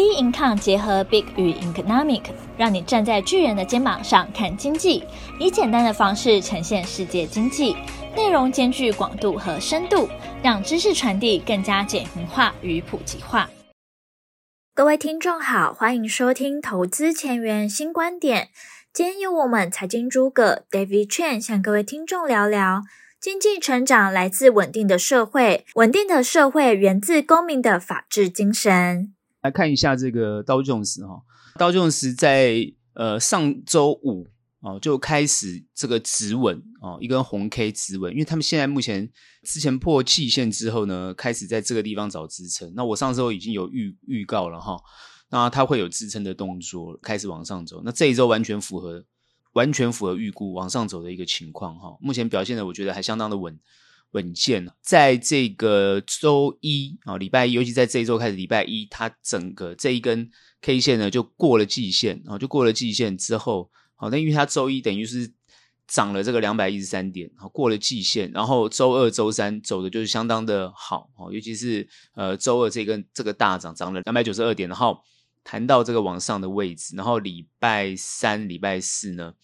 B Income 结合 Big 与 Economic，让你站在巨人的肩膀上看经济，以简单的方式呈现世界经济，内容兼具广度和深度，让知识传递更加简明化与普及化。各位听众好，欢迎收听投资前沿新观点。今天由我们财经诸葛 David Chen 向各位听众聊聊，经济成长来自稳定的社会，稳定的社会源自公民的法治精神。来看一下这个道琼斯哈，道琼斯在呃上周五哦就开始这个止稳哦，一根红 K 止稳，因为他们现在目前之前破季线之后呢，开始在这个地方找支撑。那我上周已经有预预告了哈，那它会有支撑的动作，开始往上走。那这一周完全符合完全符合预估往上走的一个情况哈，目前表现的我觉得还相当的稳。稳健，在这个周一啊，礼拜一，尤其在这一周开始，礼拜一，它整个这一根 K 线呢就过了季线啊，就过了季线之后，好，那因为它周一等于是涨了这个两百一十三点，好，过了季线，然后周二、周三走的就是相当的好，尤其是呃周二这根这个大涨，涨了两百九十二点，然后弹到这个往上的位置，然后礼拜三、礼拜四呢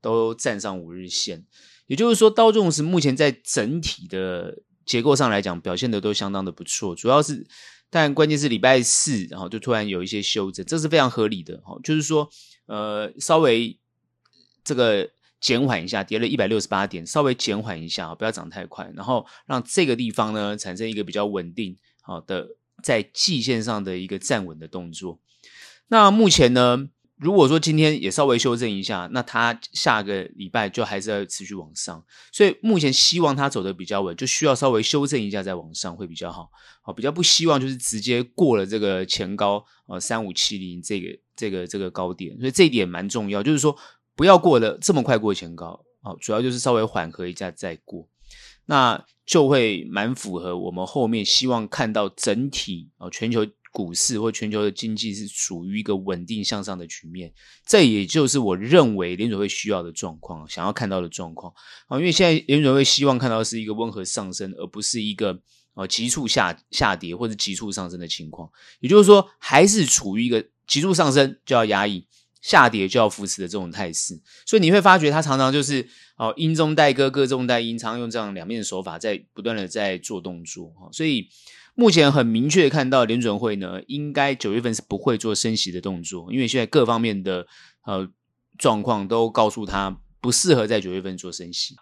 都站上五日线。也就是说，道琼斯目前在整体的结构上来讲，表现的都相当的不错。主要是，但关键是礼拜四，然后就突然有一些修正，这是非常合理的。哈，就是说，呃，稍微这个减缓一下，跌了一百六十八点，稍微减缓一下，不要涨太快，然后让这个地方呢产生一个比较稳定好的在季线上的一个站稳的动作。那目前呢？如果说今天也稍微修正一下，那它下个礼拜就还是要持续往上，所以目前希望它走的比较稳，就需要稍微修正一下再往上会比较好。好，比较不希望就是直接过了这个前高呃三五七零这个这个这个高点，所以这一点蛮重要，就是说不要过了这么快过前高，好，主要就是稍微缓和一下再过，那就会蛮符合我们后面希望看到整体啊全球。股市或全球的经济是属于一个稳定向上的局面，这也就是我认为联准会需要的状况，想要看到的状况啊。因为现在联准会希望看到是一个温和上升，而不是一个呃急速下下跌或者急速上升的情况。也就是说，还是处于一个急速上升就要压抑，下跌就要扶持的这种态势。所以你会发觉，它常常就是哦，阴中带歌，歌中带鹰，常用这样两面的手法在不断的在做动作啊。所以。目前很明确看到联准会呢，应该九月份是不会做升息的动作，因为现在各方面的呃状况都告诉他不适合在九月份做升息。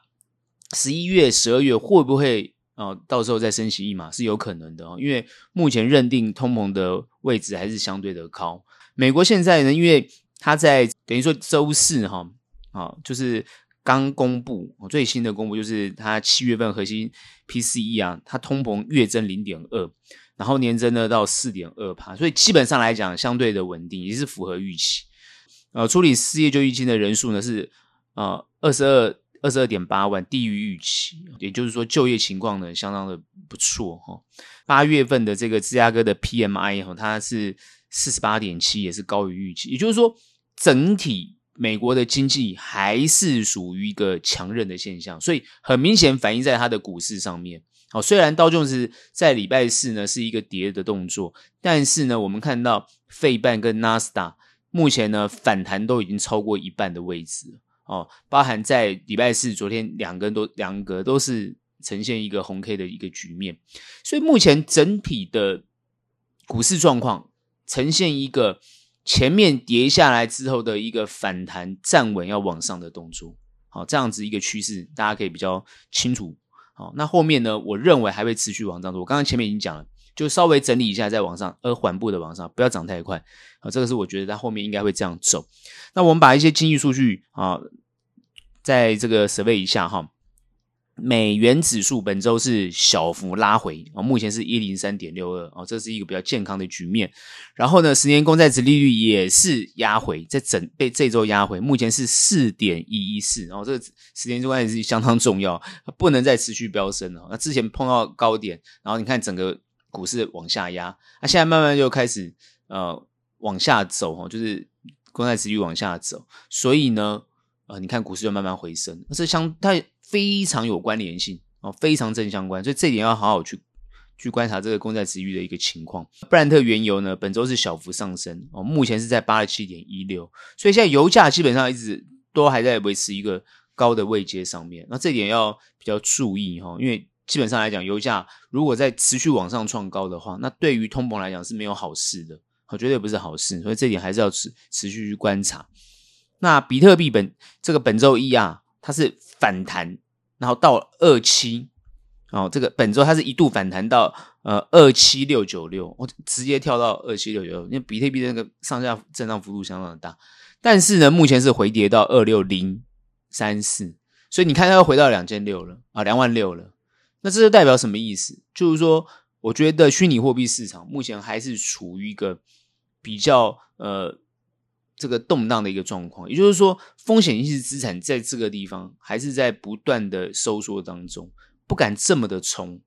十一月、十二月会不会啊、到时候再升息一码是有可能的哦，因为目前认定通膨的位置还是相对的高。美国现在呢，因为它在等于说周四哈啊，就是。刚公布最新的公布，就是它七月份核心 PCE 啊，它通膨月增零点二，然后年增呢到四点二趴，所以基本上来讲相对的稳定，也是符合预期。呃，处理失业救济金的人数呢是呃二十二二十二点八万，低于预期，也就是说就业情况呢相当的不错哈。八月份的这个芝加哥的 PMI 哈，它是四十八点七，也是高于预期，也就是说整体。美国的经济还是属于一个强韧的现象，所以很明显反映在它的股市上面。好，虽然道琼斯在礼拜四呢是一个跌的动作，但是呢，我们看到费半跟纳斯达目前呢反弹都已经超过一半的位置哦，包含在礼拜四昨天两个都两个都是呈现一个红 K 的一个局面，所以目前整体的股市状况呈现一个。前面跌下来之后的一个反弹站稳要往上的动作，好，这样子一个趋势，大家可以比较清楚。好，那后面呢，我认为还会持续往上走。我刚刚前面已经讲了，就稍微整理一下再往上，而缓步的往上，不要涨太快。好，这个是我觉得它后面应该会这样走。那我们把一些经济数据啊，在这个 survey 一下哈。美元指数本周是小幅拉回啊，目前是一零三点六二啊，这是一个比较健康的局面。然后呢，十年公债殖利率也是压回，在整被这周压回，目前是四点一一四。然后这个十年公债是相当重要，不能再持续飙升了。那之前碰到高点，然后你看整个股市往下压，那现在慢慢就开始呃往下走哈，就是公债殖利率往下走，所以呢，呃，你看股市就慢慢回升，这相它。非常有关联性哦，非常正相关，所以这点要好好去去观察这个公债殖利率的一个情况。布兰特原油呢，本周是小幅上升哦，目前是在八十七点一六，所以现在油价基本上一直都还在维持一个高的位阶上面。那这点要比较注意哈，因为基本上来讲，油价如果在持续往上创高的话，那对于通膨来讲是没有好事的，绝对不是好事。所以这点还是要持持续去观察。那比特币本这个本周一啊，它是反弹，然后到二七。哦，这个本周它是一度反弹到呃二七六九六，我直接跳到二七六九六，因为比特币的那个上下震荡幅度相当的大，但是呢，目前是回跌到二六零三四，所以你看它又回到两千六了啊，两万六了，那这就代表什么意思？就是说，我觉得虚拟货币市场目前还是处于一个比较呃这个动荡的一个状况，也就是说，风险性资产在这个地方还是在不断的收缩当中。不敢这么的冲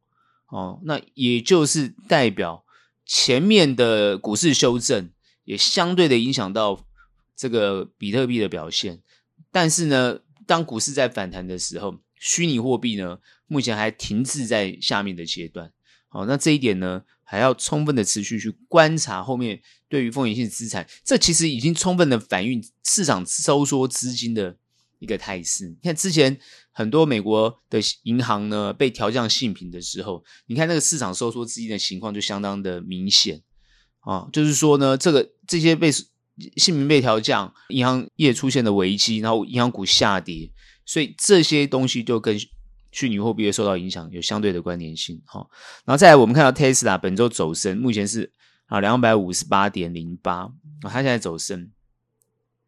哦，那也就是代表前面的股市修正也相对的影响到这个比特币的表现。但是呢，当股市在反弹的时候，虚拟货币呢目前还停滞在下面的阶段。好，那这一点呢还要充分的持续去观察后面对于风险性资产，这其实已经充分的反映市场收缩资金的一个态势。你看之前。很多美国的银行呢被调降信评的时候，你看那个市场收缩资金的情况就相当的明显啊，就是说呢，这个这些被信评被调降，银行业出现了危机，然后银行股下跌，所以这些东西就跟虚拟货币会受到影响有相对的关联性哈。然后再来，我们看到 Tesla 本周走升，目前是啊两百五十八点零八啊，它现在走升。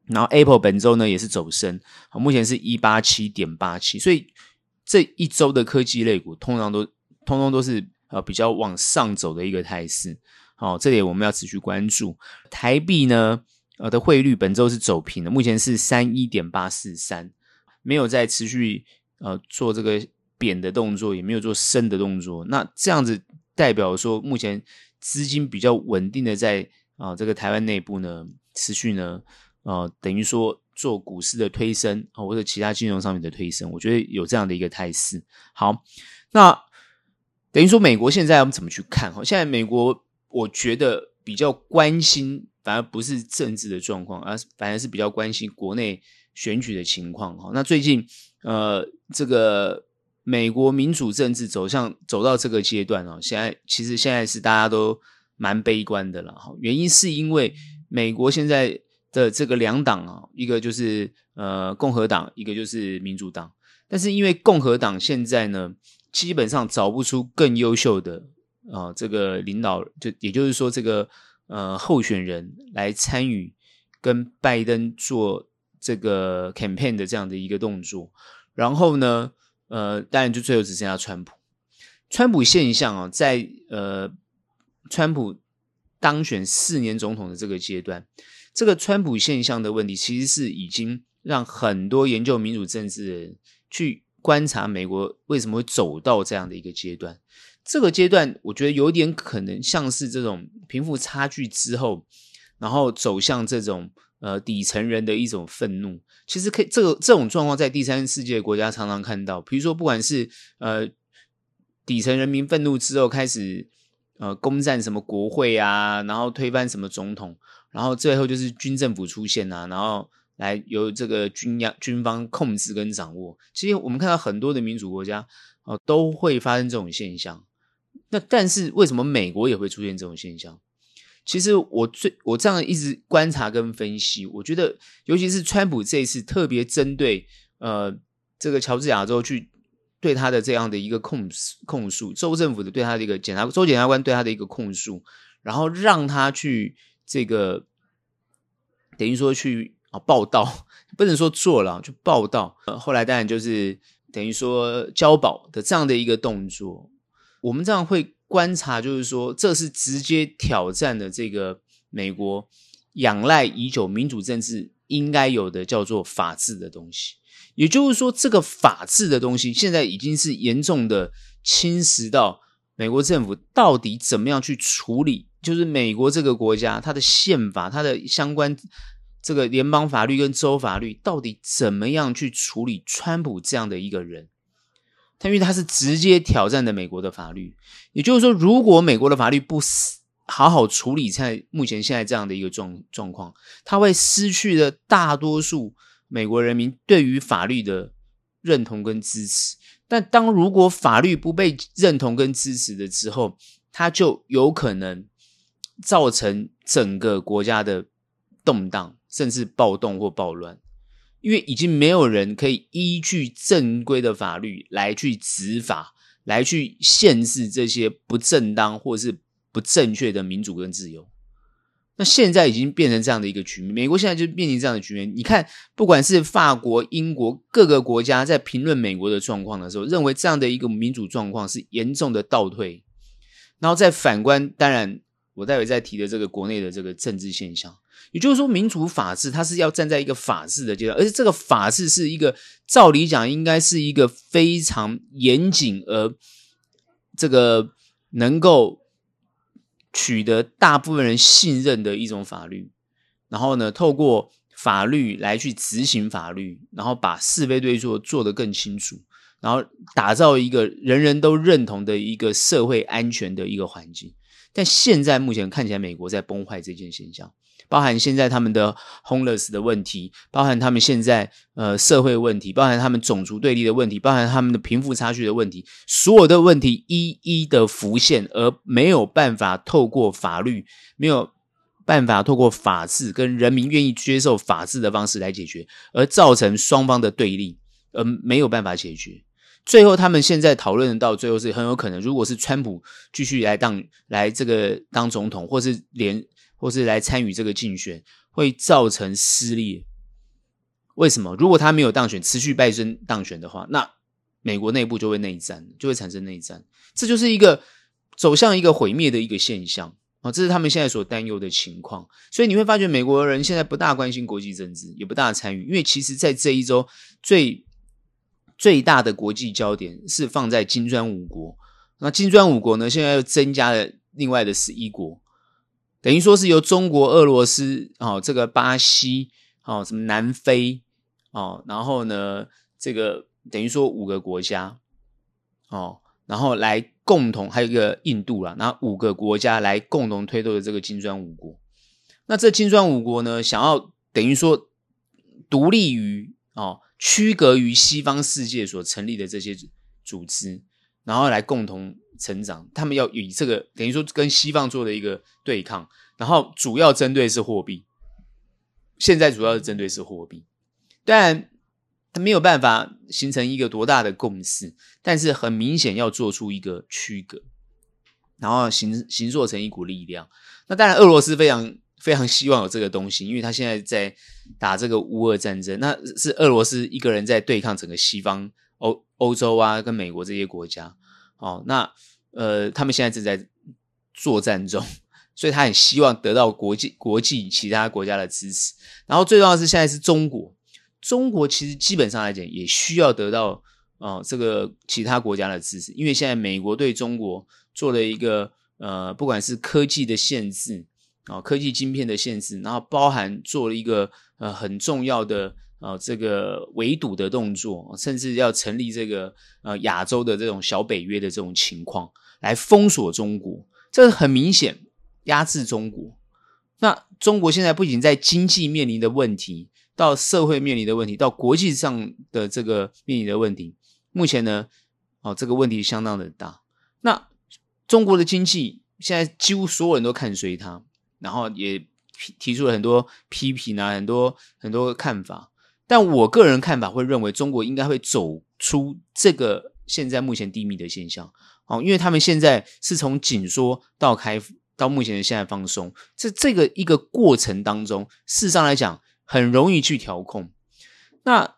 然后 Apple 本周呢也是走升，目前是一八七点八七，所以这一周的科技类股通常都通通都是呃比较往上走的一个态势，好，这里我们要持续关注。台币呢呃的汇率本周是走平的，目前是三一点八四三，没有在持续呃做这个贬的动作，也没有做升的动作，那这样子代表说目前资金比较稳定的在啊、这个台湾内部呢持续呢。呃，等于说做股市的推升啊，或者其他金融上面的推升，我觉得有这样的一个态势。好，那等于说美国现在我们怎么去看？哈，现在美国我觉得比较关心，反而不是政治的状况，而反而是比较关心国内选举的情况。哈，那最近呃，这个美国民主政治走向走到这个阶段哦，现在其实现在是大家都蛮悲观的了。哈，原因是因为美国现在。的这个两党啊，一个就是呃共和党，一个就是民主党。但是因为共和党现在呢，基本上找不出更优秀的啊、呃、这个领导，就也就是说这个呃候选人来参与跟拜登做这个 campaign 的这样的一个动作。然后呢，呃，当然就最后只剩下川普。川普现象啊，在呃川普当选四年总统的这个阶段。这个川普现象的问题，其实是已经让很多研究民主政治的人去观察美国为什么会走到这样的一个阶段。这个阶段，我觉得有点可能像是这种贫富差距之后，然后走向这种呃底层人的一种愤怒。其实可以，这个这种状况在第三世界国家常常看到。比如说，不管是呃底层人民愤怒之后开始呃攻占什么国会啊，然后推翻什么总统。然后最后就是军政府出现啊，然后来由这个军央军方控制跟掌握。其实我们看到很多的民主国家哦，都会发生这种现象。那但是为什么美国也会出现这种现象？其实我最我这样一直观察跟分析，我觉得尤其是川普这一次特别针对呃这个乔治亚州去对他的这样的一个控控诉，州政府的对他的一个检察州检察官对他的一个控诉，然后让他去。这个等于说去啊报道，不能说做了，就报道。后来当然就是等于说交保的这样的一个动作。我们这样会观察，就是说这是直接挑战的这个美国仰赖已久民主政治应该有的叫做法治的东西。也就是说，这个法治的东西现在已经是严重的侵蚀到美国政府到底怎么样去处理。就是美国这个国家，它的宪法、它的相关这个联邦法律跟州法律，到底怎么样去处理川普这样的一个人？他因为他是直接挑战的美国的法律。也就是说，如果美国的法律不好好处理在目前现在这样的一个状状况，他会失去了大多数美国人民对于法律的认同跟支持。但当如果法律不被认同跟支持的之后，他就有可能造成整个国家的动荡，甚至暴动或暴乱，因为已经没有人可以依据正规的法律来去执法，来去限制这些不正当或是不正确的民主跟自由。那现在已经变成这样的一个局面，美国现在就面临这样的局面。你看，不管是法国、英国各个国家在评论美国的状况的时候，认为这样的一个民主状况是严重的倒退。然后再反观，当然我待会再提的这个国内的这个政治现象，也就是说，民主法治它是要站在一个法治的阶段，而且这个法治是一个照理讲应该是一个非常严谨而这个能够。取得大部分人信任的一种法律，然后呢，透过法律来去执行法律，然后把是非对错做得更清楚，然后打造一个人人都认同的一个社会安全的一个环境。但现在目前看起来，美国在崩坏这件现象。包含现在他们的 homeless 的问题，包含他们现在呃社会问题，包含他们种族对立的问题，包含他们的贫富差距的问题，所有的问题一一的浮现，而没有办法透过法律，没有办法透过法治跟人民愿意接受法治的方式来解决，而造成双方的对立，而没有办法解决。最后，他们现在讨论到最后是很有可能，如果是川普继续来当来这个当总统，或是连。或是来参与这个竞选，会造成撕裂。为什么？如果他没有当选，持续拜登当选的话，那美国内部就会内战，就会产生内战。这就是一个走向一个毁灭的一个现象啊！这是他们现在所担忧的情况。所以你会发觉，美国人现在不大关心国际政治，也不大参与，因为其实，在这一周最最大的国际焦点是放在金砖五国。那金砖五国呢，现在又增加了另外的十一国。等于说是由中国、俄罗斯、哦，这个巴西、哦，什么南非、哦，然后呢，这个等于说五个国家，哦，然后来共同，还有一个印度啦，然后五个国家来共同推动的这个金砖五国。那这金砖五国呢，想要等于说独立于哦，区隔于西方世界所成立的这些组织，然后来共同。成长，他们要以这个等于说跟西方做的一个对抗，然后主要针对是货币。现在主要是针对是货币，但他没有办法形成一个多大的共识，但是很明显要做出一个区隔，然后形形塑成一股力量。那当然，俄罗斯非常非常希望有这个东西，因为他现在在打这个乌俄战争，那是俄罗斯一个人在对抗整个西方欧欧洲啊，跟美国这些国家。哦，那呃，他们现在正在作战中，所以他很希望得到国际国际其他国家的支持。然后最重要的是，现在是中国，中国其实基本上来讲也需要得到哦这个其他国家的支持，因为现在美国对中国做了一个呃，不管是科技的限制啊、科技晶片的限制，然后包含做了一个呃很重要的。啊、呃，这个围堵的动作，甚至要成立这个呃亚洲的这种小北约的这种情况，来封锁中国，这很明显压制中国。那中国现在不仅在经济面临的问题，到社会面临的问题，到国际上的这个面临的问题，目前呢，哦，这个问题相当的大。那中国的经济现在几乎所有人都看衰它，然后也提出了很多批评啊，很多很多看法。但我个人看法会认为，中国应该会走出这个现在目前低迷的现象，哦，因为他们现在是从紧缩到开到目前的现在放松，这这个一个过程当中，事实上来讲很容易去调控。那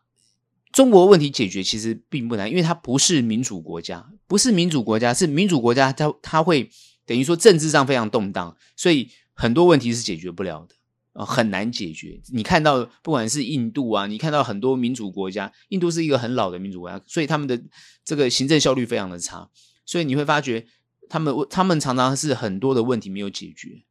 中国问题解决其实并不难，因为它不是民主国家，不是民主国家，是民主国家，它它会等于说政治上非常动荡，所以很多问题是解决不了的。啊很难解决。你看到不管是印度啊，你看到很多民主国家，印度是一个很老的民主国家，所以他们的这个行政效率非常的差。所以你会发觉，他们他们常常是很多的问题没有解决。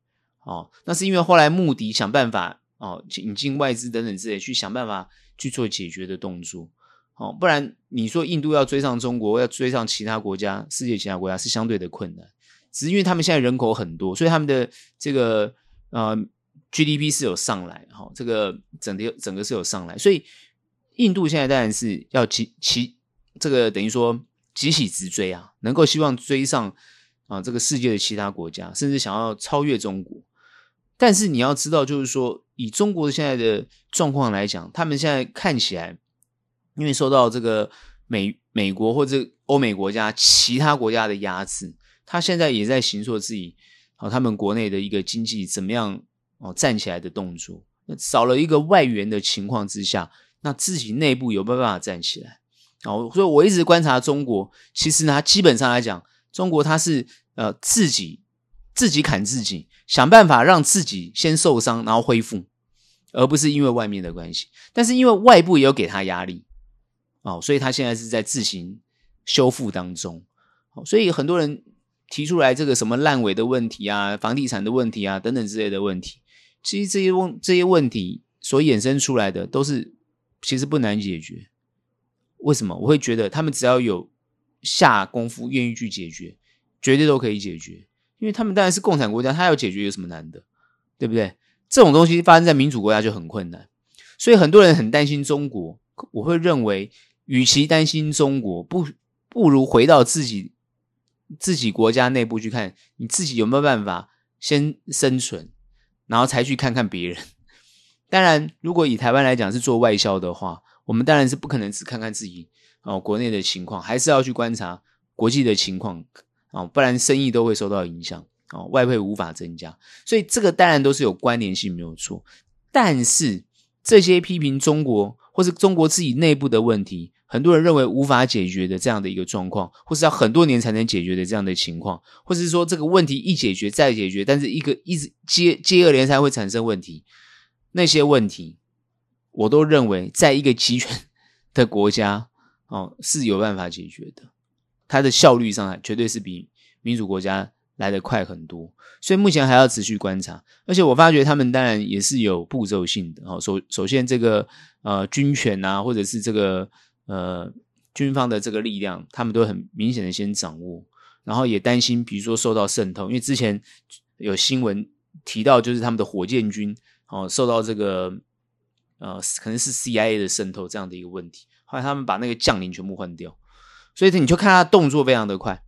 哦，那是因为后来穆迪想办法哦，引进外资等等之类，去想办法去做解决的动作。哦，不然你说印度要追上中国，要追上其他国家，世界其他国家是相对的困难。只是因为他们现在人口很多，所以他们的这个呃 GDP 是有上来，哈、哦，这个整个整个是有上来，所以印度现在当然是要急起这个等于说急起直追啊，能够希望追上啊这个世界的其他国家，甚至想要超越中国。但是你要知道，就是说以中国现在的状况来讲，他们现在看起来。因为受到这个美美国或者欧美国家其他国家的压制，他现在也在形塑自己啊，他们国内的一个经济怎么样哦站起来的动作。那少了一个外援的情况之下，那自己内部有没有办法站起来？哦，所以我一直观察中国，其实呢，基本上来讲，中国它是呃自己自己砍自己，想办法让自己先受伤，然后恢复，而不是因为外面的关系。但是因为外部也有给他压力。哦，所以他现在是在自行修复当中。哦，所以很多人提出来这个什么烂尾的问题啊、房地产的问题啊等等之类的问题，其实这些问这些问题所衍生出来的都是其实不难解决。为什么？我会觉得他们只要有下功夫，愿意去解决，绝对都可以解决。因为他们当然是共产国家，他要解决有什么难的？对不对？这种东西发生在民主国家就很困难，所以很多人很担心中国。我会认为。与其担心中国，不不如回到自己自己国家内部去看，你自己有没有办法先生存，然后才去看看别人。当然，如果以台湾来讲是做外销的话，我们当然是不可能只看看自己哦国内的情况，还是要去观察国际的情况哦，不然生意都会受到影响哦，外汇无法增加。所以这个当然都是有关联性，没有错。但是这些批评中国或是中国自己内部的问题。很多人认为无法解决的这样的一个状况，或是要很多年才能解决的这样的情况，或是说这个问题一解决再解决，但是一个一直接接二连三会产生问题，那些问题我都认为在一个集权 的国家哦是有办法解决的，它的效率上来绝对是比民主国家来得快很多，所以目前还要持续观察，而且我发觉他们当然也是有步骤性的哦，首首先这个呃军权啊，或者是这个。呃，军方的这个力量，他们都很明显的先掌握，然后也担心，比如说受到渗透，因为之前有新闻提到，就是他们的火箭军哦受到这个呃可能是 CIA 的渗透这样的一个问题，后来他们把那个将领全部换掉，所以你就看他动作非常的快，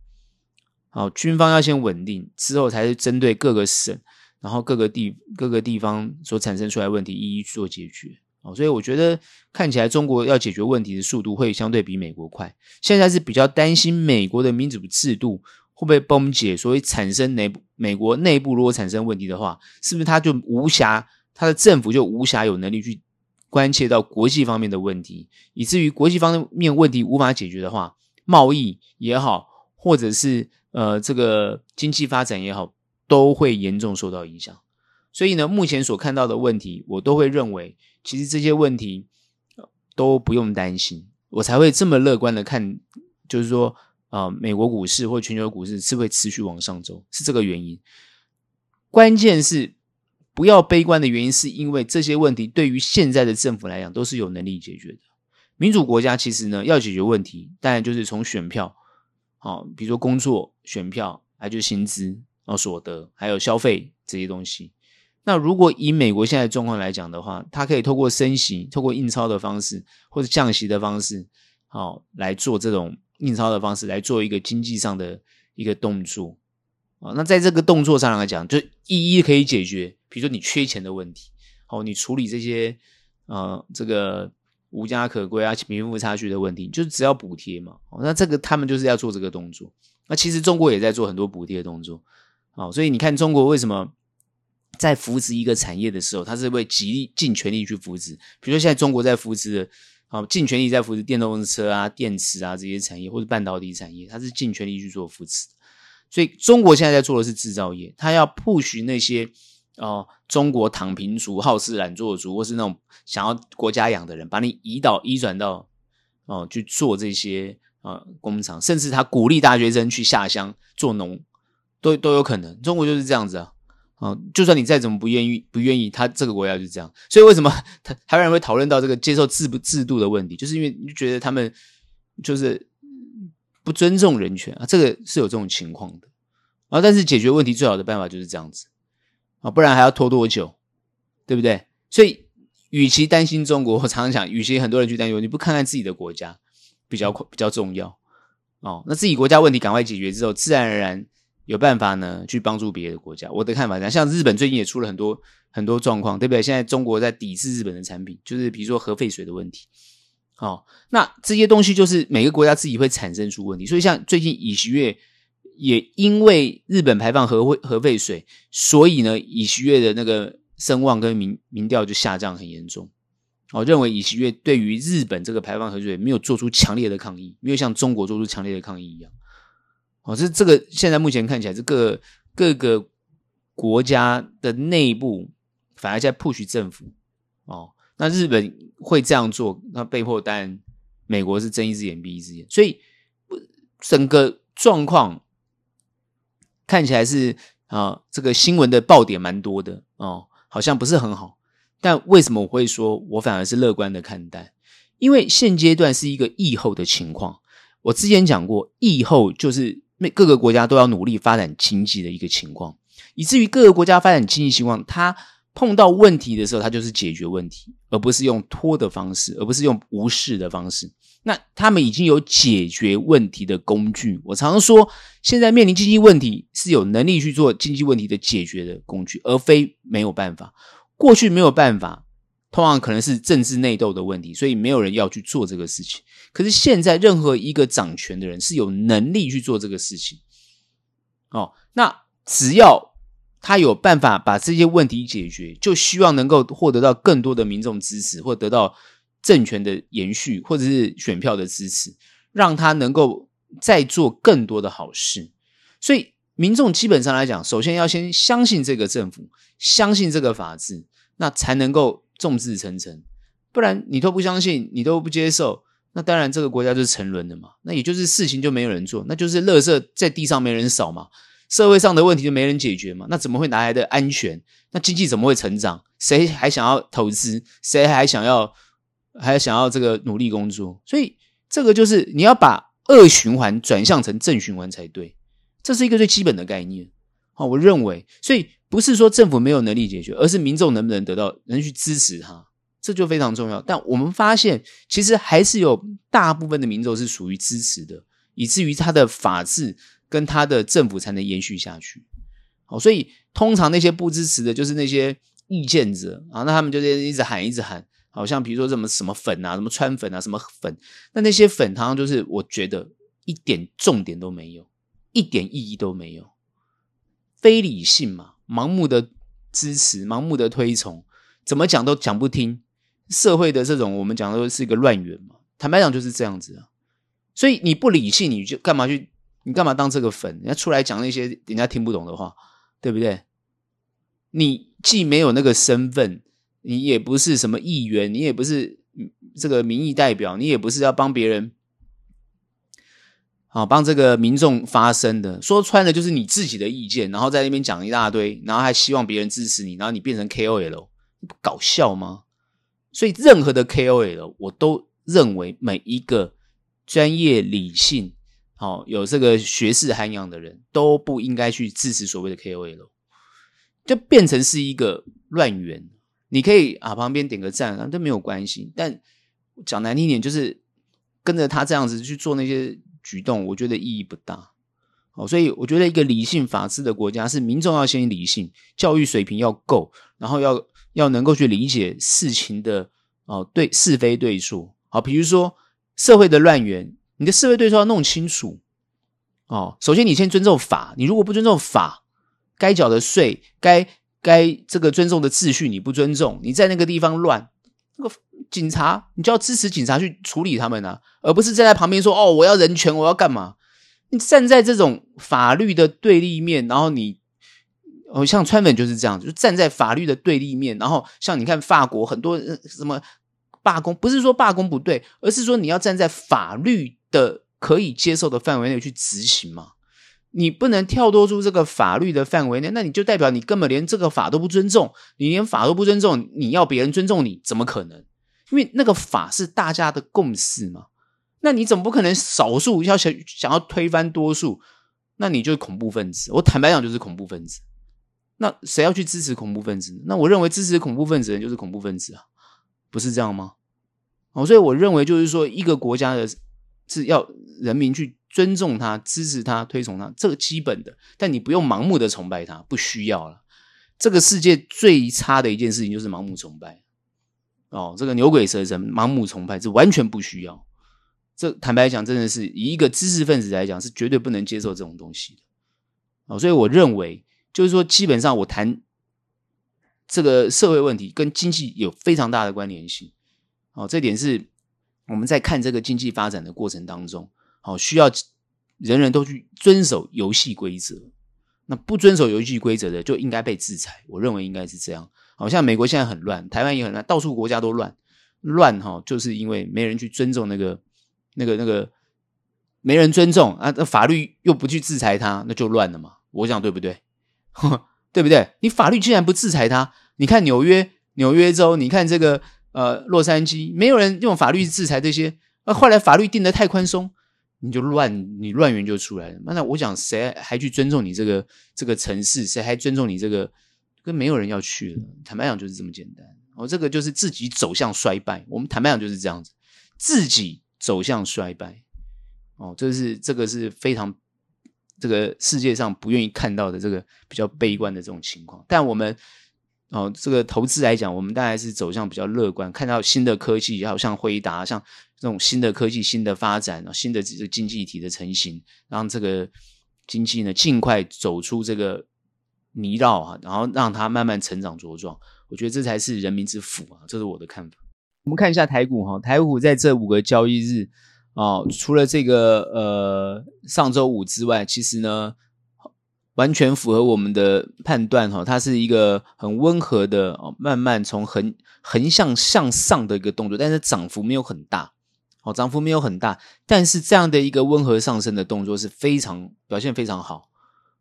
好，军方要先稳定，之后才是针对各个省，然后各个地各个地方所产生出来问题一一做解决。哦，所以我觉得看起来中国要解决问题的速度会相对比美国快。现在是比较担心美国的民主制度会不会崩解，所以产生内美国内部如果产生问题的话，是不是他就无暇，他的政府就无暇有能力去关切到国际方面的问题，以至于国际方面问题无法解决的话，贸易也好，或者是呃这个经济发展也好，都会严重受到影响。所以呢，目前所看到的问题，我都会认为。其实这些问题都不用担心，我才会这么乐观的看，就是说，啊、美国股市或全球股市是会持续往上走，是这个原因。关键是不要悲观的原因，是因为这些问题对于现在的政府来讲都是有能力解决的。民主国家其实呢，要解决问题，当然就是从选票，好、比如说工作选票，还就薪资、啊所得，还有消费这些东西。那如果以美国现在状况来讲的话，它可以透过升息、透过印钞的方式，或者降息的方式，好、哦、来做这种印钞的方式来做一个经济上的一个动作啊、哦。那在这个动作上来讲，就一一可以解决，比如说你缺钱的问题，哦，你处理这些呃这个无家可归啊、贫富差距的问题，就是只要补贴嘛。哦，那这个他们就是要做这个动作。那其实中国也在做很多补贴的动作，哦，所以你看中国为什么？在扶持一个产业的时候，他是会极力尽全力去扶持。比如说，现在中国在扶持，啊，尽全力在扶持电动车啊、电池啊这些产业，或者半导体产业，他是尽全力去做扶持。所以，中国现在在做的是制造业，他要 push 那些哦、中国躺平族、好吃懒做族，或是那种想要国家养的人，把你移导、移转到哦、去做这些啊、工厂，甚至他鼓励大学生去下乡做农，都都有可能。中国就是这样子啊。啊，就算你再怎么不愿意，不愿意，他这个国家就是这样。所以为什么他台湾人会讨论到这个接受制不制度的问题，就是因为你就觉得他们就是不尊重人权啊，这个是有这种情况的啊。但是解决问题最好的办法就是这样子啊，不然还要拖多久，对不对？所以，与其担心中国，我常常讲，与其很多人去担忧，你不看看自己的国家比较比较重要哦。那自己国家问题赶快解决之后，自然而然。有办法呢，去帮助别的国家。我的看法是，像日本最近也出了很多很多状况，对不对？现在中国在抵制日本的产品，就是比如说核废水的问题。哦，那这些东西就是每个国家自己会产生出问题。所以像最近尹锡悦也因为日本排放核核废水，所以呢，尹锡悦的那个声望跟民民调就下降很严重。我、认为尹锡悦对于日本这个排放核水没有做出强烈的抗议，没有像中国做出强烈的抗议一样。哦，这这个现在目前看起来是各各个国家的内部反而在 push 政府哦。那日本会这样做，那被迫当然美国是睁一只眼闭一只眼，所以整个状况看起来是啊，这个新闻的爆点蛮多的哦，好像不是很好。但为什么我会说我反而是乐观的看待？因为现阶段是一个疫后的情况。我之前讲过，疫后就是。那各个国家都要努力发展经济的一个情况，以至于各个国家发展经济情况，它碰到问题的时候，它就是解决问题，而不是用拖的方式，而不是用无视的方式。那他们已经有解决问题的工具。我常常说，现在面临经济问题，是有能力去做经济问题的解决的工具，而非没有办法。过去没有办法。通常可能是政治内斗的问题，所以没有人要去做这个事情。可是现在，任何一个掌权的人是有能力去做这个事情。哦，那只要他有办法把这些问题解决，就希望能够获得到更多的民众支持，或得到政权的延续，或者是选票的支持，让他能够再做更多的好事。所以，民众基本上来讲，首先要先相信这个政府，相信这个法治，那才能够。众志成城，不然你都不相信，你都不接受，那当然这个国家就是沉沦的嘛。那也就是事情就没有人做，那就是垃圾在地上没人扫嘛，社会上的问题就没人解决嘛。那怎么会拿来的安全？那经济怎么会成长？谁还想要投资？谁还想要还想要这个努力工作？所以这个就是你要把恶循环转向成正循环才对，这是一个最基本的概念。啊，我认为，所以。不是说政府没有能力解决，而是民众能不能得到能去支持他，这就非常重要。但我们发现，其实还是有大部分的民众是属于支持的，以至于他的法治跟他的政府才能延续下去。好，所以通常那些不支持的，就是那些意见者啊，那他们就是一直喊，一直喊，好像比如说什么什么粉啊，什么川粉啊，什么粉，那那些粉，汤就是我觉得一点重点都没有，一点意义都没有，非理性嘛。盲目的支持，盲目的推崇，怎么讲都讲不听。社会的这种，我们讲的都是一个乱源嘛。坦白讲就是这样子啊。所以你不理性，你就干嘛去？你干嘛当这个粉？人家出来讲那些人家听不懂的话，对不对？你既没有那个身份，你也不是什么议员，你也不是这个民意代表，你也不是要帮别人。好，帮这个民众发声的，说穿了就是你自己的意见，然后在那边讲一大堆，然后还希望别人支持你，然后你变成 KOL，不搞笑吗？所以任何的 KOL，我都认为每一个专业、理性、好有这个学识涵养的人都不应该去支持所谓的 KOL，就变成是一个乱源。你可以啊旁边点个赞，啊，都没有关系。但讲难听点，就是跟着他这样子去做那些。举动我觉得意义不大，哦，所以我觉得一个理性法治的国家是民众要先理性，教育水平要够，然后要要能够去理解事情的哦对是非对错，好，比如说社会的乱源，你的是非对错要弄清楚哦。首先你先尊重法，你如果不尊重法，该缴的税，该该这个尊重的秩序你不尊重，你在那个地方乱，那个。警察，你就要支持警察去处理他们啊，而不是站在旁边说：“哦，我要人权，我要干嘛？”你站在这种法律的对立面，然后你，哦，像川粉就是这样，就站在法律的对立面，然后像你看法国很多什么罢工，不是说罢工不对，而是说你要站在法律的可以接受的范围内去执行嘛。你不能跳脱出这个法律的范围内，那你就代表你根本连这个法都不尊重，你连法都不尊重，你要别人尊重你，怎么可能？因为那个法是大家的共识嘛。那你总不可能少数要想想要推翻多数，那你就是恐怖分子。我坦白讲，就是恐怖分子。那谁要去支持恐怖分子？那我认为支持恐怖分子的人就是恐怖分子啊，不是这样吗？哦，所以我认为就是说，一个国家的是要人民去。尊重他、支持他、推崇他，这个基本的，但你不用盲目的崇拜他，不需要了。这个世界最差的一件事情就是盲目崇拜。哦，这个牛鬼蛇神、盲目崇拜是完全不需要。这坦白讲，真的是以一个知识分子来讲，是绝对不能接受这种东西的。哦，所以我认为，就是说，基本上我谈这个社会问题跟经济有非常大的关联性。哦，这点是我们在看这个经济发展的过程当中。好，需要人人都去遵守游戏规则。那不遵守游戏规则的，就应该被制裁。我认为应该是这样。好像美国现在很乱，台湾也很乱，到处国家都乱。乱哈，就是因为没人去尊重那个、那个、那个，没人尊重啊。那法律又不去制裁他，那就乱了嘛。我讲对不对？对不对？你法律既然不制裁他，你看纽约、纽约州，你看这个呃洛杉矶，没有人用法律制裁这些。那后来法律定得太宽松。你就乱，你乱源就出来了。那我讲，谁还去尊重你这个这个城市？谁还尊重你这个？跟没有人要去了。坦白讲，就是这么简单。哦，这个就是自己走向衰败。我们坦白讲就是这样子，自己走向衰败。哦，这是这个是非常这个世界上不愿意看到的这个比较悲观的这种情况。但我们哦，这个投资来讲，我们大概是走向比较乐观，看到新的科技，好像辉达，像。这种新的科技、新的发展、新的这个经济体的成型，让这个经济呢尽快走出这个泥淖啊，然后让它慢慢成长茁壮。我觉得这才是人民之福啊，这是我的看法。我们看一下台股哈，台股在这五个交易日啊，除了这个呃上周五之外，其实呢完全符合我们的判断哈，它是一个很温和的哦，慢慢从横横向向上的一个动作，但是涨幅没有很大。哦，涨幅没有很大，但是这样的一个温和上升的动作是非常表现非常好。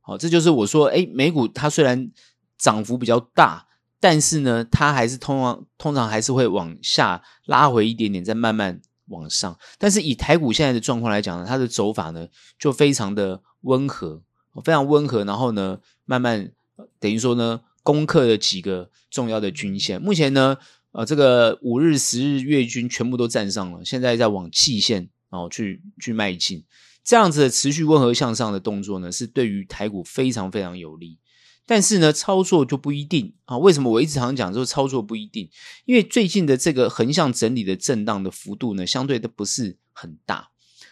好，这就是我说，诶，美股它虽然涨幅比较大，但是呢，它还是通常通常还是会往下拉回一点点，再慢慢往上。但是以台股现在的状况来讲呢，它的走法呢就非常的温和，非常温和，然后呢，慢慢等于说呢，攻克了几个重要的均线。目前呢。呃，这个五日、十日月均全部都站上了，现在在往季线哦去去迈进，这样子的持续温和向上的动作呢，是对于台股非常非常有利。但是呢，操作就不一定啊。为什么我一直常讲说操作不一定？因为最近的这个横向整理的震荡的幅度呢，相对的不是很大。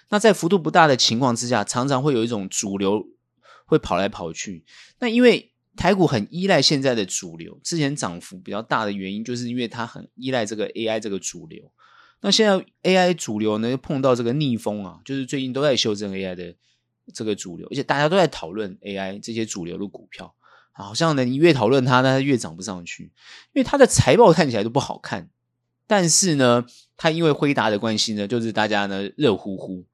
那在幅度不大的情况之下，常常会有一种主流会跑来跑去。那因为台股很依赖现在的主流，之前涨幅比较大的原因，就是因为它很依赖这个 AI 这个主流。那现在 AI 主流呢，碰到这个逆风啊，就是最近都在修正 AI 的这个主流，而且大家都在讨论 AI 这些主流的股票，好像呢，你越讨论它呢，它越涨不上去，因为它的财报看起来都不好看。但是呢，它因为辉达的关系呢，就是大家呢热乎乎，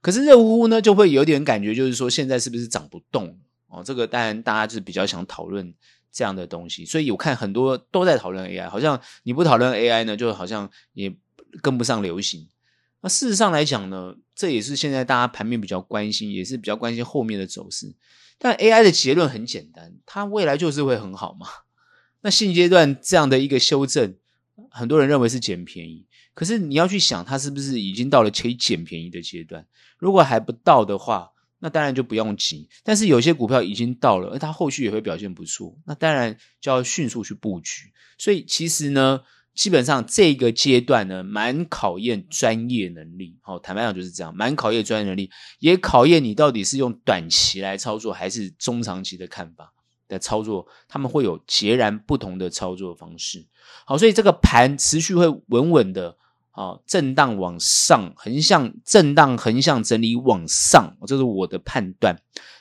可是热乎乎呢，就会有点感觉，就是说现在是不是涨不动？哦，这个当然大家就是比较想讨论这样的东西，所以我看很多都在讨论 AI，好像你不讨论 AI 呢，就好像也跟不上流行。那事实上来讲呢，这也是现在大家盘面比较关心，也是比较关心后面的走势。但 AI 的结论很简单，它未来就是会很好嘛。那现阶段这样的一个修正，很多人认为是捡便宜，可是你要去想，它是不是已经到了可以捡便宜的阶段？如果还不到的话，那当然就不用急，但是有些股票已经到了，而它后续也会表现不错，那当然就要迅速去布局。所以其实呢，基本上这个阶段呢，蛮考验专业能力。好，坦白讲就是这样，蛮考验专业能力，也考验你到底是用短期来操作，还是中长期的看法的操作，他们会有截然不同的操作方式。好，所以这个盘持续会稳稳的。好，震荡往上，横向震荡，横向整理往上，这是我的判断，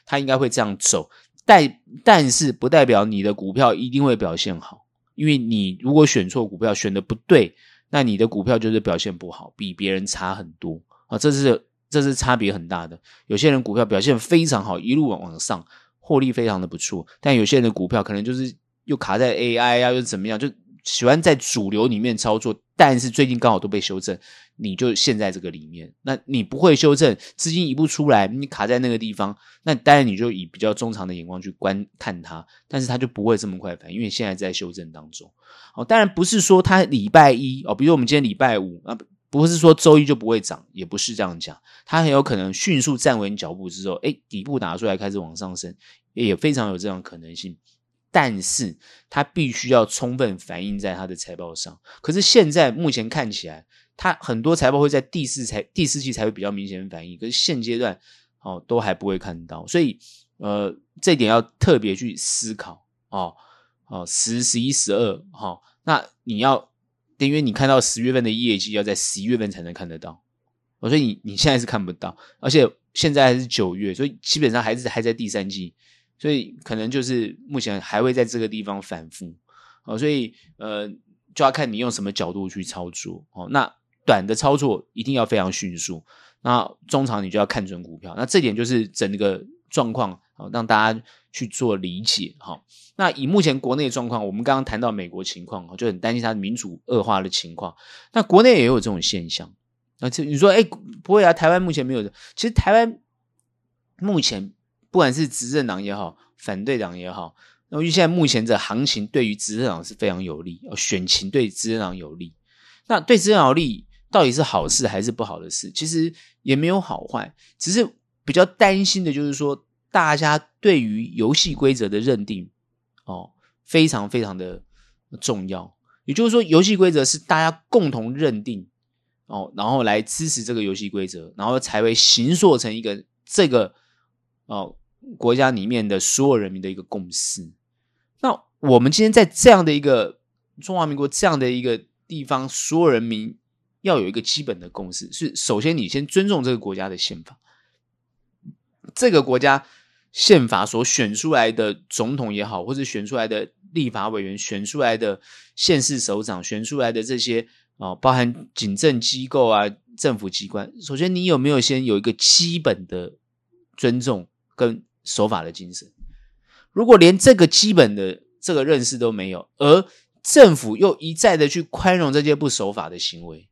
它应该会这样走。但但是不代表你的股票一定会表现好，因为你如果选错股票，选的不对，那你的股票就是表现不好，比别人差很多啊。这是这是差别很大的。有些人股票表现非常好，一路往往上，获利非常的不错，但有些人的股票可能就是又卡在 AI 啊，又怎么样，就喜欢在主流里面操作，但是最近刚好都被修正，你就陷在这个里面。那你不会修正，资金移不出来，你卡在那个地方，那当然你就以比较中长的眼光去观看它，但是它就不会这么快反应，因为现在在修正当中。哦，当然不是说它礼拜一哦，比如我们今天礼拜五啊。不是说周一就不会涨，也不是这样讲，它很有可能迅速站稳脚步之后，诶，底部打出来开始往上升，也非常有这样可能性。但是它必须要充分反映在它的财报上。可是现在目前看起来，它很多财报会在第四财第四季才会比较明显反应，可是现阶段哦都还不会看到，所以呃这点要特别去思考哦哦十十一十二哈，那你要。因为你看到十月份的业绩要在十一月份才能看得到，所以你你现在是看不到，而且现在还是九月，所以基本上还是还在第三季，所以可能就是目前还会在这个地方反复，哦，所以呃就要看你用什么角度去操作哦。那短的操作一定要非常迅速，那中长你就要看准股票，那这点就是整个状况啊，让大家去做理解哈。那以目前国内状况，我们刚刚谈到美国情况，就很担心它的民主恶化的情况。那国内也有这种现象。那这你说，哎，不会啊？台湾目前没有的。其实台湾目前不管是执政党也好，反对党也好，那因为现在目前的行情对于执政党是非常有利，选情对执政党有利。那对执政党有利到底是好事还是不好的事？其实也没有好坏，只是比较担心的就是说，大家对于游戏规则的认定。哦，非常非常的重要。也就是说，游戏规则是大家共同认定哦，然后来支持这个游戏规则，然后才会形塑成一个这个哦国家里面的所有人民的一个共识。那我们今天在这样的一个中华民国这样的一个地方，所有人民要有一个基本的共识，是首先你先尊重这个国家的宪法，这个国家。宪法所选出来的总统也好，或者选出来的立法委员、选出来的县市首长、选出来的这些啊，包含警政机构啊、政府机关，首先你有没有先有一个基本的尊重跟守法的精神？如果连这个基本的这个认识都没有，而政府又一再的去宽容这些不守法的行为，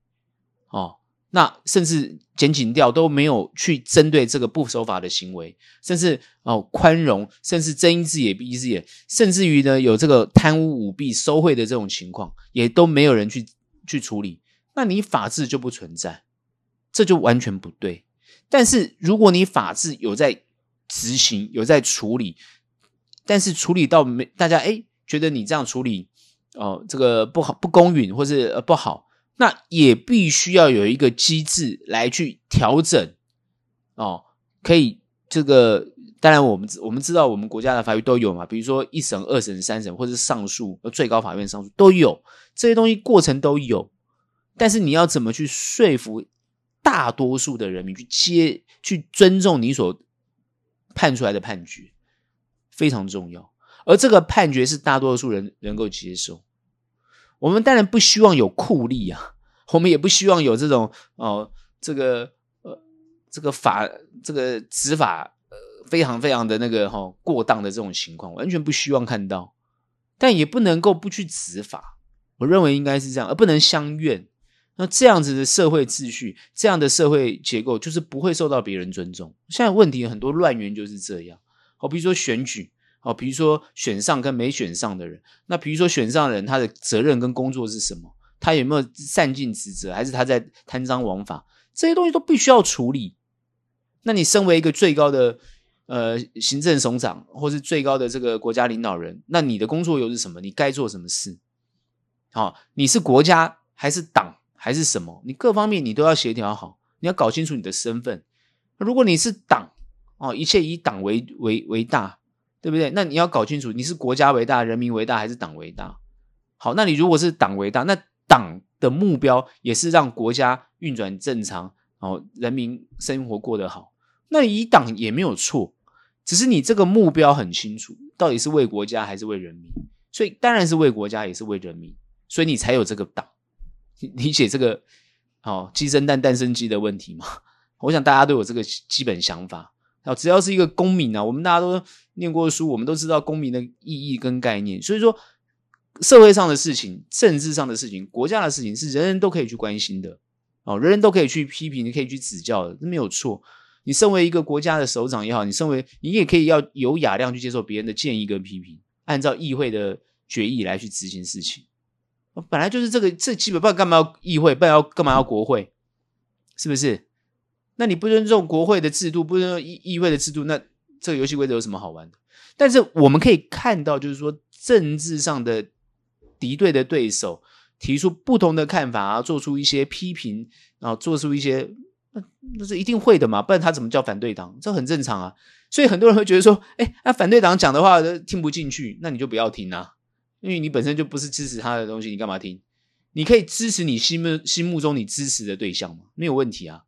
哦。那甚至检警调都没有去针对这个不守法的行为，甚至哦宽容，甚至睁一只眼闭一只眼，甚至于呢有这个贪污舞弊、收贿的这种情况，也都没有人去去处理。那你法治就不存在，这就完全不对。但是如果你法治有在执行、有在处理，但是处理到没大家诶觉得你这样处理哦这个不好、不公允，或是不好。那也必须要有一个机制来去调整哦，可以这个当然我们我们知道我们国家的法律都有嘛，比如说一审、二审、三审或是上诉，最高法院上诉都有这些东西，过程都有。但是你要怎么去说服大多数的人民去接去尊重你所判出来的判决，非常重要。而这个判决是大多数人能够接受。我们当然不希望有酷吏啊，我们也不希望有这种哦，这个呃，这个法这个执法呃非常非常的那个哈、哦、过当的这种情况，完全不希望看到，但也不能够不去执法。我认为应该是这样，而不能相怨。那这样子的社会秩序，这样的社会结构，就是不会受到别人尊重。现在问题很多乱源就是这样，好，比如说选举。哦，比如说选上跟没选上的人，那比如说选上的人，他的责任跟工作是什么？他有没有善尽职责，还是他在贪赃枉法？这些东西都必须要处理。那你身为一个最高的呃行政首长，或是最高的这个国家领导人，那你的工作又是什么？你该做什么事？好，你是国家还是党还是什么？你各方面你都要协调好，你要搞清楚你的身份。如果你是党哦，一切以党为为为大。对不对？那你要搞清楚，你是国家为大、人民为大，还是党为大？好，那你如果是党为大，那党的目标也是让国家运转正常，哦，人民生活过得好。那以党也没有错，只是你这个目标很清楚，到底是为国家还是为人民？所以当然是为国家，也是为人民，所以你才有这个党。理解这个哦，鸡生蛋，蛋生鸡的问题吗？我想大家都有这个基本想法。啊，只要是一个公民啊，我们大家都念过书，我们都知道公民的意义跟概念。所以说，社会上的事情、政治上的事情、国家的事情，是人人都可以去关心的。哦，人人都可以去批评，你可以去指教的，这没有错。你身为一个国家的首长也好，你身为你也可以要有雅量去接受别人的建议跟批评，按照议会的决议来去执行事情。本来就是这个，这基本不然干嘛要议会，不然要干嘛要国会，是不是？那你不尊重国会的制度，不尊重议议会的制度，那这个游戏规则有什么好玩的？但是我们可以看到，就是说政治上的敌对的对手提出不同的看法啊，做出一些批评，然后做出一些，那那是一定会的嘛，不然他怎么叫反对党？这很正常啊。所以很多人会觉得说，哎，那反对党讲的话都听不进去，那你就不要听啊。因为你本身就不是支持他的东西，你干嘛听？你可以支持你心目心目中你支持的对象吗，没有问题啊，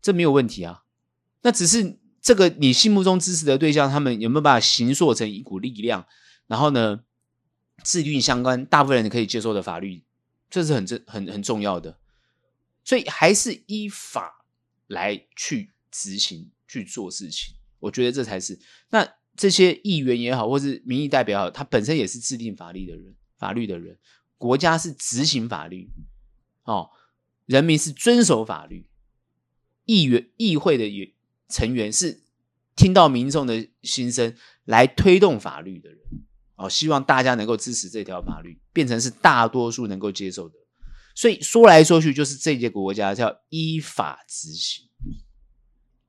这没有问题啊。那只是这个你心目中支持的对象，他们有没有办法形塑成一股力量，然后呢，制定相关大部分人可以接受的法律，这是很正很很重要的。所以还是依法来去执行去做事情，我觉得这才是那。这些议员也好，或是民意代表也好，他本身也是制定法律的人，法律的人，国家是执行法律，哦，人民是遵守法律，议员议会的成员是听到民众的心声来推动法律的人，哦，希望大家能够支持这条法律，变成是大多数能够接受的。所以说来说去，就是这些国家叫依法执行，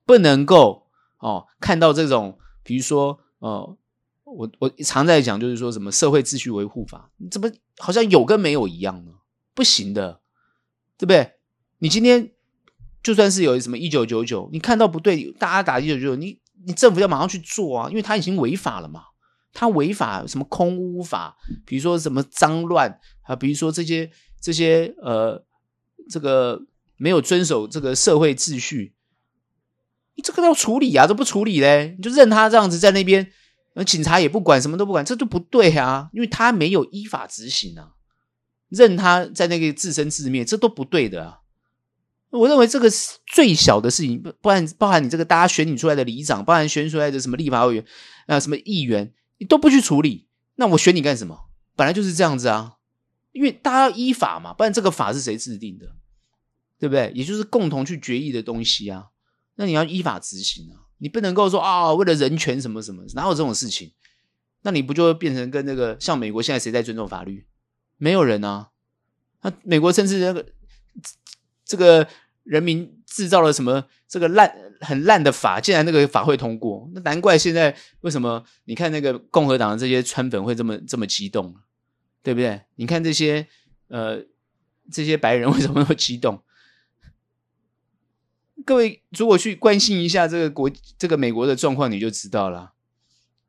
不能够哦看到这种。比如说，呃，我我常在讲，就是说什么社会秩序维护法，你怎么好像有跟没有一样呢？不行的，对不对？你今天就算是有什么一九九九，你看到不对，大家打一九九九，你你政府要马上去做啊，因为他已经违法了嘛。他违法什么空屋法，比如说什么脏乱啊，比如说这些这些呃，这个没有遵守这个社会秩序。你这个要处理啊，这不处理嘞？你就任他这样子在那边，警察也不管，什么都不管，这就不对啊！因为他没有依法执行啊，任他在那个自生自灭，这都不对的啊！我认为这个是最小的事情，不然包含你这个大家选你出来的里长，包含选出来的什么立法委员啊、什么议员，你都不去处理，那我选你干什么？本来就是这样子啊，因为大家要依法嘛，不然这个法是谁制定的？对不对？也就是共同去决议的东西啊。那你要依法执行啊，你不能够说啊、哦，为了人权什么什么，哪有这种事情？那你不就变成跟那个像美国现在谁在尊重法律？没有人啊。那美国甚至那个这个人民制造了什么这个烂很烂的法，竟然那个法会通过，那难怪现在为什么你看那个共和党的这些川粉会这么这么激动，对不对？你看这些呃这些白人为什么那么激动？各位，如果去关心一下这个国、这个美国的状况，你就知道了。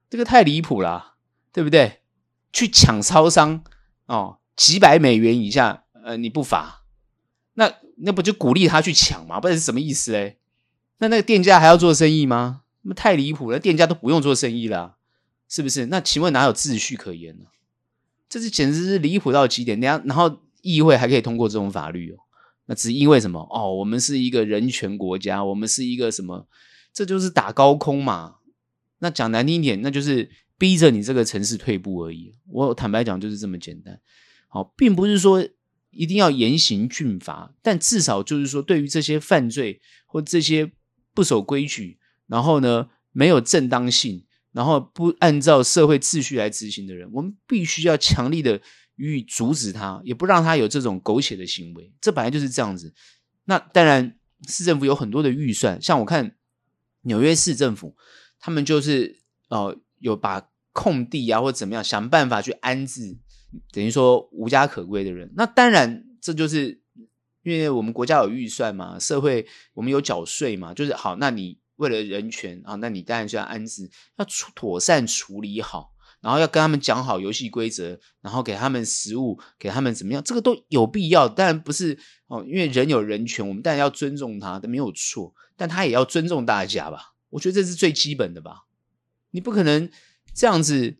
这个太离谱了，对不对？去抢超商哦，几百美元以下，呃，你不罚，那那不就鼓励他去抢吗？不然是什么意思嘞？那那个店家还要做生意吗？那太离谱了，店家都不用做生意了，是不是？那请问哪有秩序可言呢？这是简直是离谱到极点。然后，然后议会还可以通过这种法律哦。那只因为什么？哦，我们是一个人权国家，我们是一个什么？这就是打高空嘛。那讲难听一点，那就是逼着你这个城市退步而已。我坦白讲，就是这么简单。好，并不是说一定要严刑峻法，但至少就是说，对于这些犯罪或这些不守规矩，然后呢，没有正当性，然后不按照社会秩序来执行的人，我们必须要强力的。予以阻止他，也不让他有这种苟且的行为，这本来就是这样子。那当然，市政府有很多的预算，像我看纽约市政府，他们就是哦、有把空地啊或怎么样，想办法去安置，等于说无家可归的人。那当然，这就是因为我们国家有预算嘛，社会我们有缴税嘛，就是好。那你为了人权啊，那你当然就要安置，要妥善处理好。然后要跟他们讲好游戏规则，然后给他们食物，给他们怎么样，这个都有必要。当然不是哦，因为人有人权，我们当然要尊重他，都没有错。但他也要尊重大家吧？我觉得这是最基本的吧。你不可能这样子。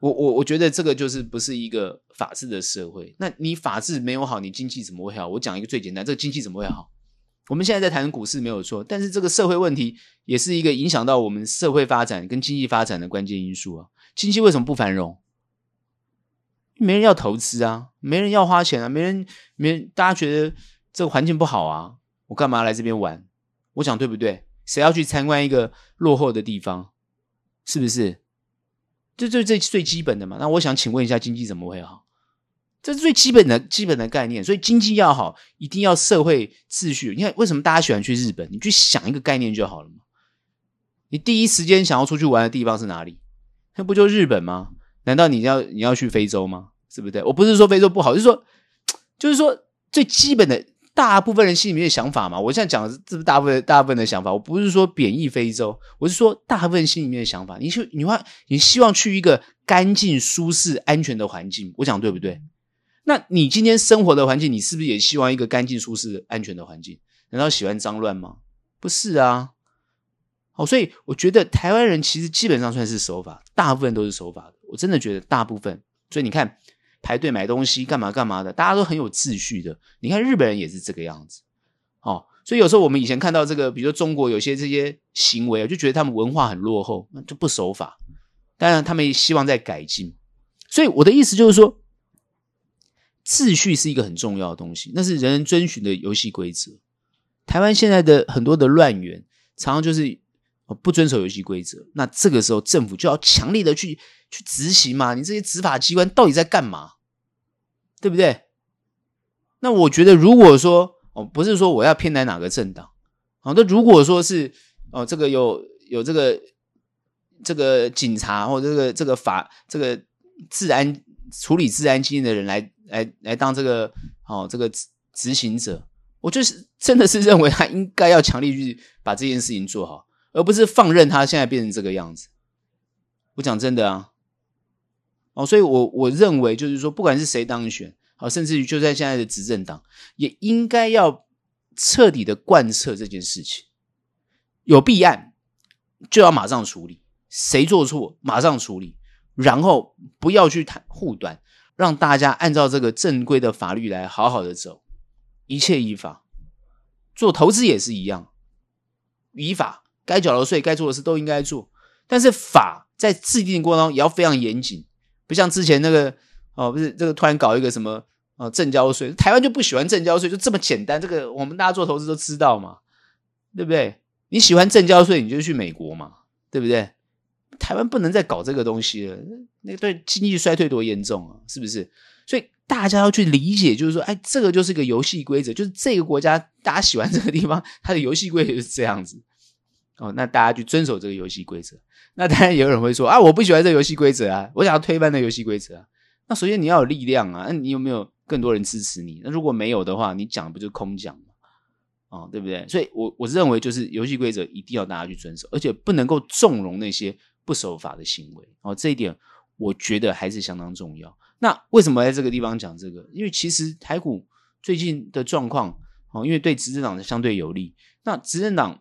我我我觉得这个就是不是一个法治的社会。那你法治没有好，你经济怎么会好？我讲一个最简单，这个经济怎么会好？我们现在在谈股市没有错，但是这个社会问题也是一个影响到我们社会发展跟经济发展的关键因素啊。经济为什么不繁荣？没人要投资啊，没人要花钱啊，没人，没人，大家觉得这个环境不好啊，我干嘛来这边玩？我讲对不对？谁要去参观一个落后的地方？是不是？这这这最基本的嘛。那我想请问一下，经济怎么会好？这是最基本的基本的概念。所以经济要好，一定要社会秩序。你看，为什么大家喜欢去日本？你去想一个概念就好了嘛。你第一时间想要出去玩的地方是哪里？那不就日本吗？难道你要你要去非洲吗？是不是？我不是说非洲不好，就是说，就是说最基本的。大部分人心里面的想法嘛，我现在讲的是这是大部分大部分的想法，我不是说贬义非洲，我是说大部分心里面的想法。你去，你话，你希望去一个干净、舒适、安全的环境，我讲对不对？那你今天生活的环境，你是不是也希望一个干净、舒适、安全的环境？难道喜欢脏乱吗？不是啊。好，所以我觉得台湾人其实基本上算是守法，大部分都是守法的。我真的觉得大部分，所以你看。排队买东西干嘛干嘛的，大家都很有秩序的。你看日本人也是这个样子，哦，所以有时候我们以前看到这个，比如说中国有些这些行为，就觉得他们文化很落后，那就不守法。当然，他们也希望在改进。所以我的意思就是说，秩序是一个很重要的东西，那是人人遵循的游戏规则。台湾现在的很多的乱源，常常就是不遵守游戏规则。那这个时候，政府就要强力的去去执行嘛。你这些执法机关到底在干嘛？对不对？那我觉得，如果说哦，不是说我要偏袒哪个政党，好，那如果说是哦，这个有有这个这个警察或者这个这个法这个治安处理治安经验的人来来来当这个哦这个执执行者，我就是真的是认为他应该要强力去把这件事情做好，而不是放任他现在变成这个样子。我讲真的啊。哦，所以我，我认为就是说，不管是谁当选，好，甚至于就在现在的执政党，也应该要彻底的贯彻这件事情。有弊案就要马上处理，谁做错马上处理，然后不要去谈护短，让大家按照这个正规的法律来好好的走，一切依法。做投资也是一样，依法，该缴的税、该做的事都应该做，但是法在制定过程中也要非常严谨。不像之前那个哦，不是这个突然搞一个什么呃，证交税，台湾就不喜欢证交税，就这么简单。这个我们大家做投资都知道嘛，对不对？你喜欢证交税，你就去美国嘛，对不对？台湾不能再搞这个东西了，那对经济衰退多严重啊，是不是？所以大家要去理解，就是说，哎，这个就是个游戏规则，就是这个国家大家喜欢这个地方，它的游戏规则是这样子。哦，那大家去遵守这个游戏规则。那当然有人会说啊，我不喜欢这游戏规则啊，我想要推翻这游戏规则啊。那首先你要有力量啊，那你有没有更多人支持你？那如果没有的话，你讲不就空讲吗？哦，对不对？所以，我我认为就是游戏规则一定要大家去遵守，而且不能够纵容那些不守法的行为。哦，这一点我觉得还是相当重要。那为什么在这个地方讲这个？因为其实台股最近的状况，哦，因为对执政党的相对有利，那执政党。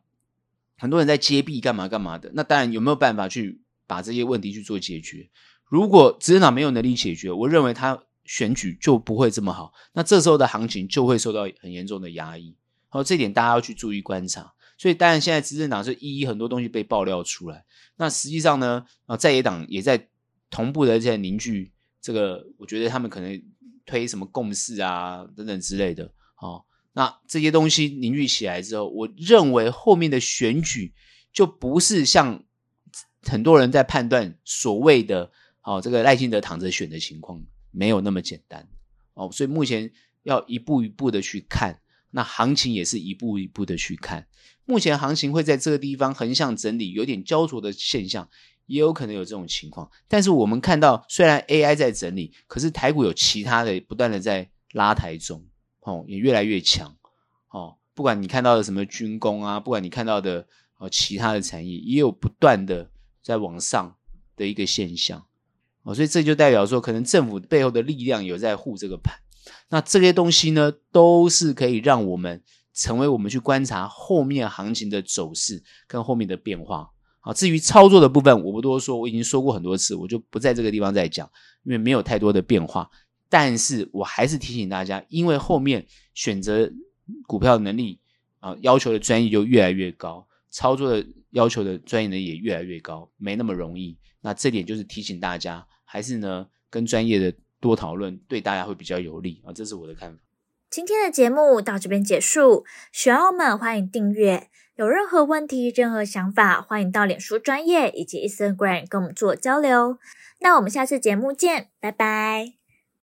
很多人在揭弊干嘛干嘛的，那当然有没有办法去把这些问题去做解决？如果执政党没有能力解决，我认为他选举就不会这么好，那这时候的行情就会受到很严重的压抑。好，这点大家要去注意观察。所以当然现在执政党是一一很多东西被爆料出来，那实际上呢，啊在野党也在同步的在凝聚这个，我觉得他们可能推什么共识啊等等之类的，好。那这些东西凝聚起来之后，我认为后面的选举就不是像很多人在判断所谓的“哦，这个赖清德躺着选”的情况，没有那么简单哦。所以目前要一步一步的去看，那行情也是一步一步的去看。目前行情会在这个地方横向整理，有点焦灼的现象，也有可能有这种情况。但是我们看到，虽然 AI 在整理，可是台股有其他的不断的在拉抬中。哦，也越来越强，哦，不管你看到的什么军工啊，不管你看到的哦其他的产业，也有不断的在往上的一个现象，哦，所以这就代表说，可能政府背后的力量有在护这个盘，那这些东西呢，都是可以让我们成为我们去观察后面行情的走势跟后面的变化。好，至于操作的部分，我不多说，我已经说过很多次，我就不在这个地方再讲，因为没有太多的变化。但是我还是提醒大家，因为后面选择股票能力啊，要求的专业就越来越高，操作的要求的专业呢也越来越高，没那么容易。那这点就是提醒大家，还是呢跟专业的多讨论，对大家会比较有利啊。这是我的看法。今天的节目到这边结束，喜欢我们欢迎订阅。有任何问题、任何想法，欢迎到脸书专业以及 Instagram 跟我们做交流。那我们下次节目见，拜拜。